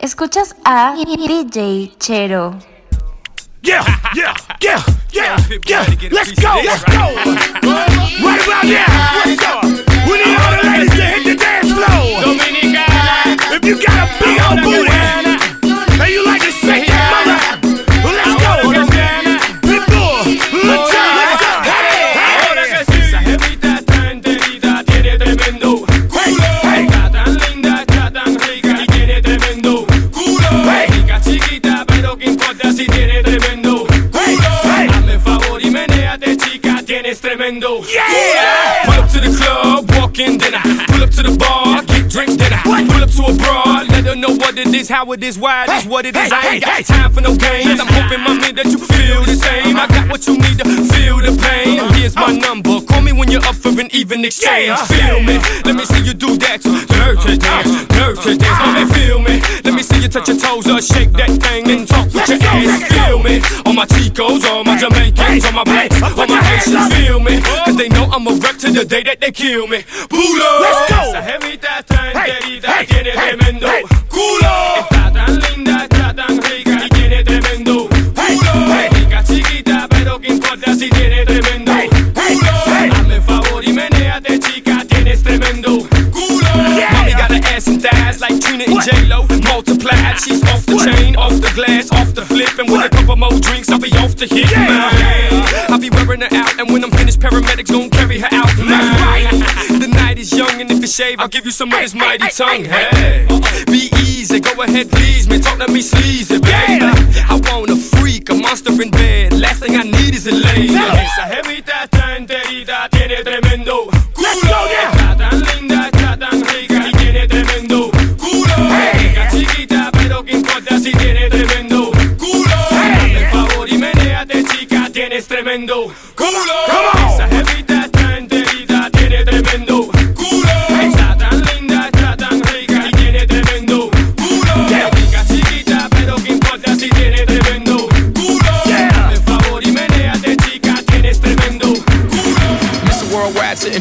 Escuchas a DJ Chero. Yeah, yeah, yeah, yeah, yeah. Let's go, let's go. Right about now, what's up? We need all the ladies to hit the dance floor. Dominicana. If you got a big old booty and you like tienes tremendo Yeah. Pull up to the club, walk in, then I pull up to the bar, get drinks, then I pull up to a broad, know what it is, how it is, why it is, what it is. I ain't got time for no games. I'm hoping, mommy, that you feel the same. I got what you need to feel the pain. Here's my number. Call me when you're up for an even exchange. Feel me. Let me see you do that. Dirty dance, dirty dance. Mommy, feel me. Let me see you touch your toes or shake that thing and talk with your ass. Feel me. All my Chicos, all my Jamaicans, all my blacks, all my Haitians. Feel me. Cause they know I'm a wreck to the day that they kill me. Pull up. Let's go. Esa jevita está enterita, tiene tremendo. Culo. Está tan linda, está tan rica y tiene tremendo culo. hey. Rica chiquita, pero qué importa si tiene tremendo Hey, culo. hey. Hazme favor y menéate, chica, tienes tremendo culo. Yeah. Mommy got an ass and thighs like Trina and J-Lo. Multiplied, ah. she's off the chain, off the glass, off the flip. And with a couple more drinks, I'll be off the hit. Yeah. Man. I'll be wearing her out, and when I'm finished, paramedics gon' carry her out. That's right. The night is young, and if you shave, I'll give you some of this mighty tongue. hey, Hey, be easy, go ahead, please me. Talk to me sleazy, baby. Yeah. I want a freak, a monster in bed. Last thing I need is a lady. Esa jevita está enterita, tiene tremendo culo. Está tan linda, está tan rica y tiene tremendo culo. Rica chiquita, pero qué importa si tiene tremendo culo. El favor y menéate, chica, tienes tremendo culo. Come on. Esa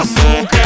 azúcar.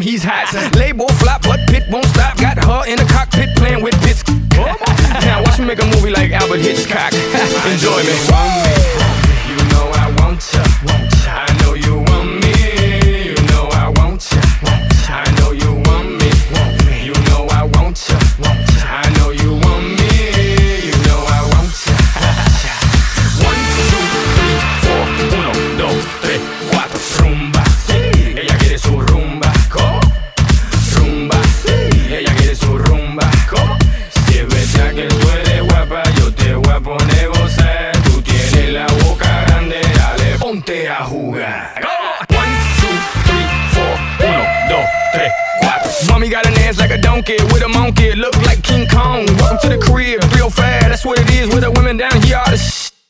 damn, he's hot. Label flop, but Pit won't stop. Got her in the cockpit playing with bits. now watch me make a movie like Alfred Hitchcock. Enjoy me.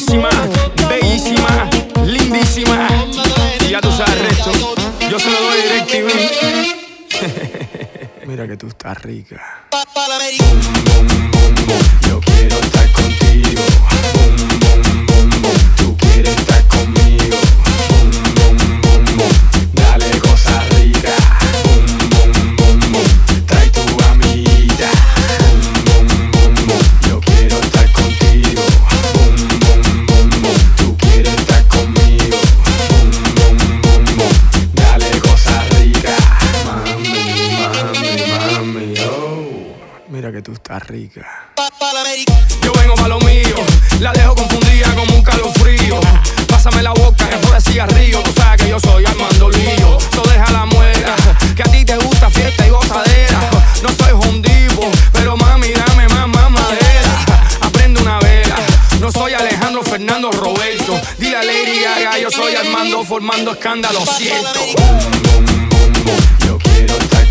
hermosísima, bellísima, lindísima. Y ya tú sabes. Yo se lo doy DirecTV. Mira que tú estás rica. Yo quiero estar contigo. Tú quieres estar conmigo. Yo vengo para lo mío, la dejo confundida como un calofrío. Pásame la boca, que por río. Tú sabes que yo soy Armando Lío. So deja la muela, que a ti te gusta fiesta y gozadera. No soy hondivo, pero mami, dame más madera. Aprende una vela, no soy Alejandro Fernando Roberto. Dile a Lady Gaga, yo soy Armando formando escándalo, siento. Boom, boom, boom, yo quiero estar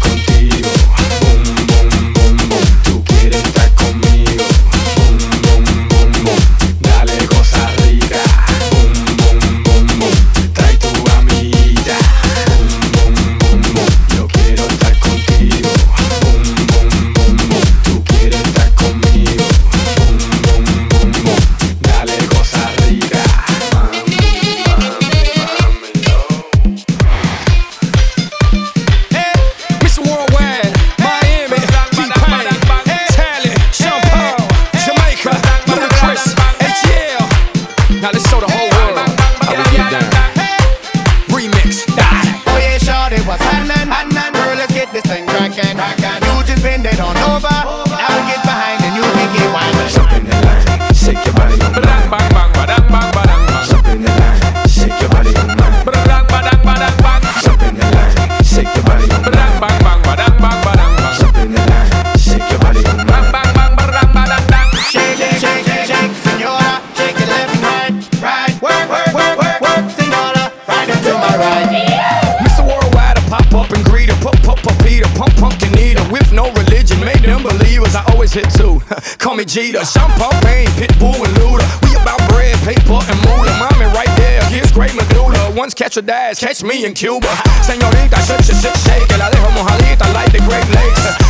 Vegeta, Shampoo Pain, Pitbull and Luda. We about bread, paper, and moolah. Mommy right there, here's great medulla. Once catch a dash, catch me in Cuba. Senorita, shake, shake, shake, shake. La dejo mojadita like the Great Lakes.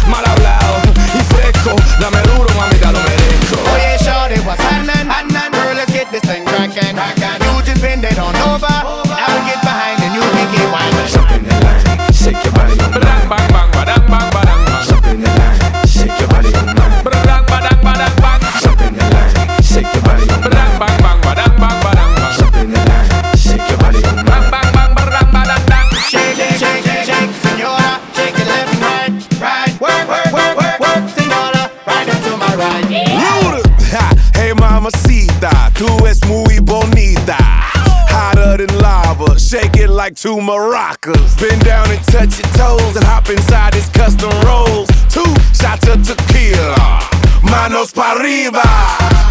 bend down and touch your toes and hop inside his custom rolls. Two shots of tequila, manos para arriba.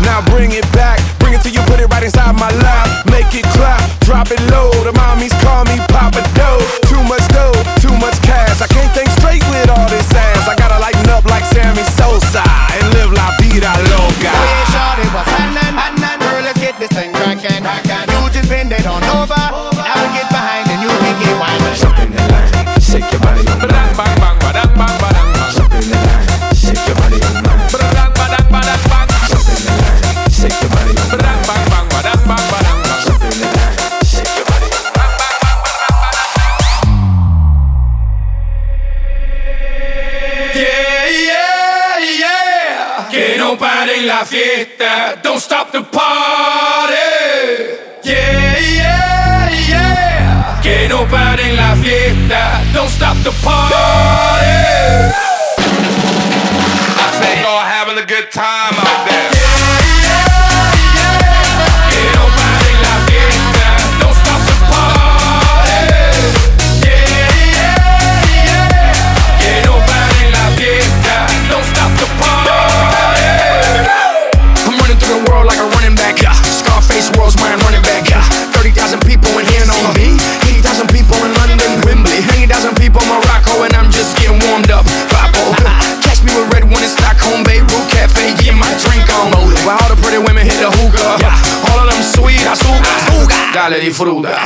Now bring it back, bring it till you put it right inside my lap. Make it clap, drop it low. The mommies call me Papa Doe. Too much dough, too much cash. I can't think straight with all this ass. I gotta lighten up like Sammy Sosa and live la vida loca. Oh yeah, shawty, what's happening? Girl, let's get this thing crackin'. vroeder.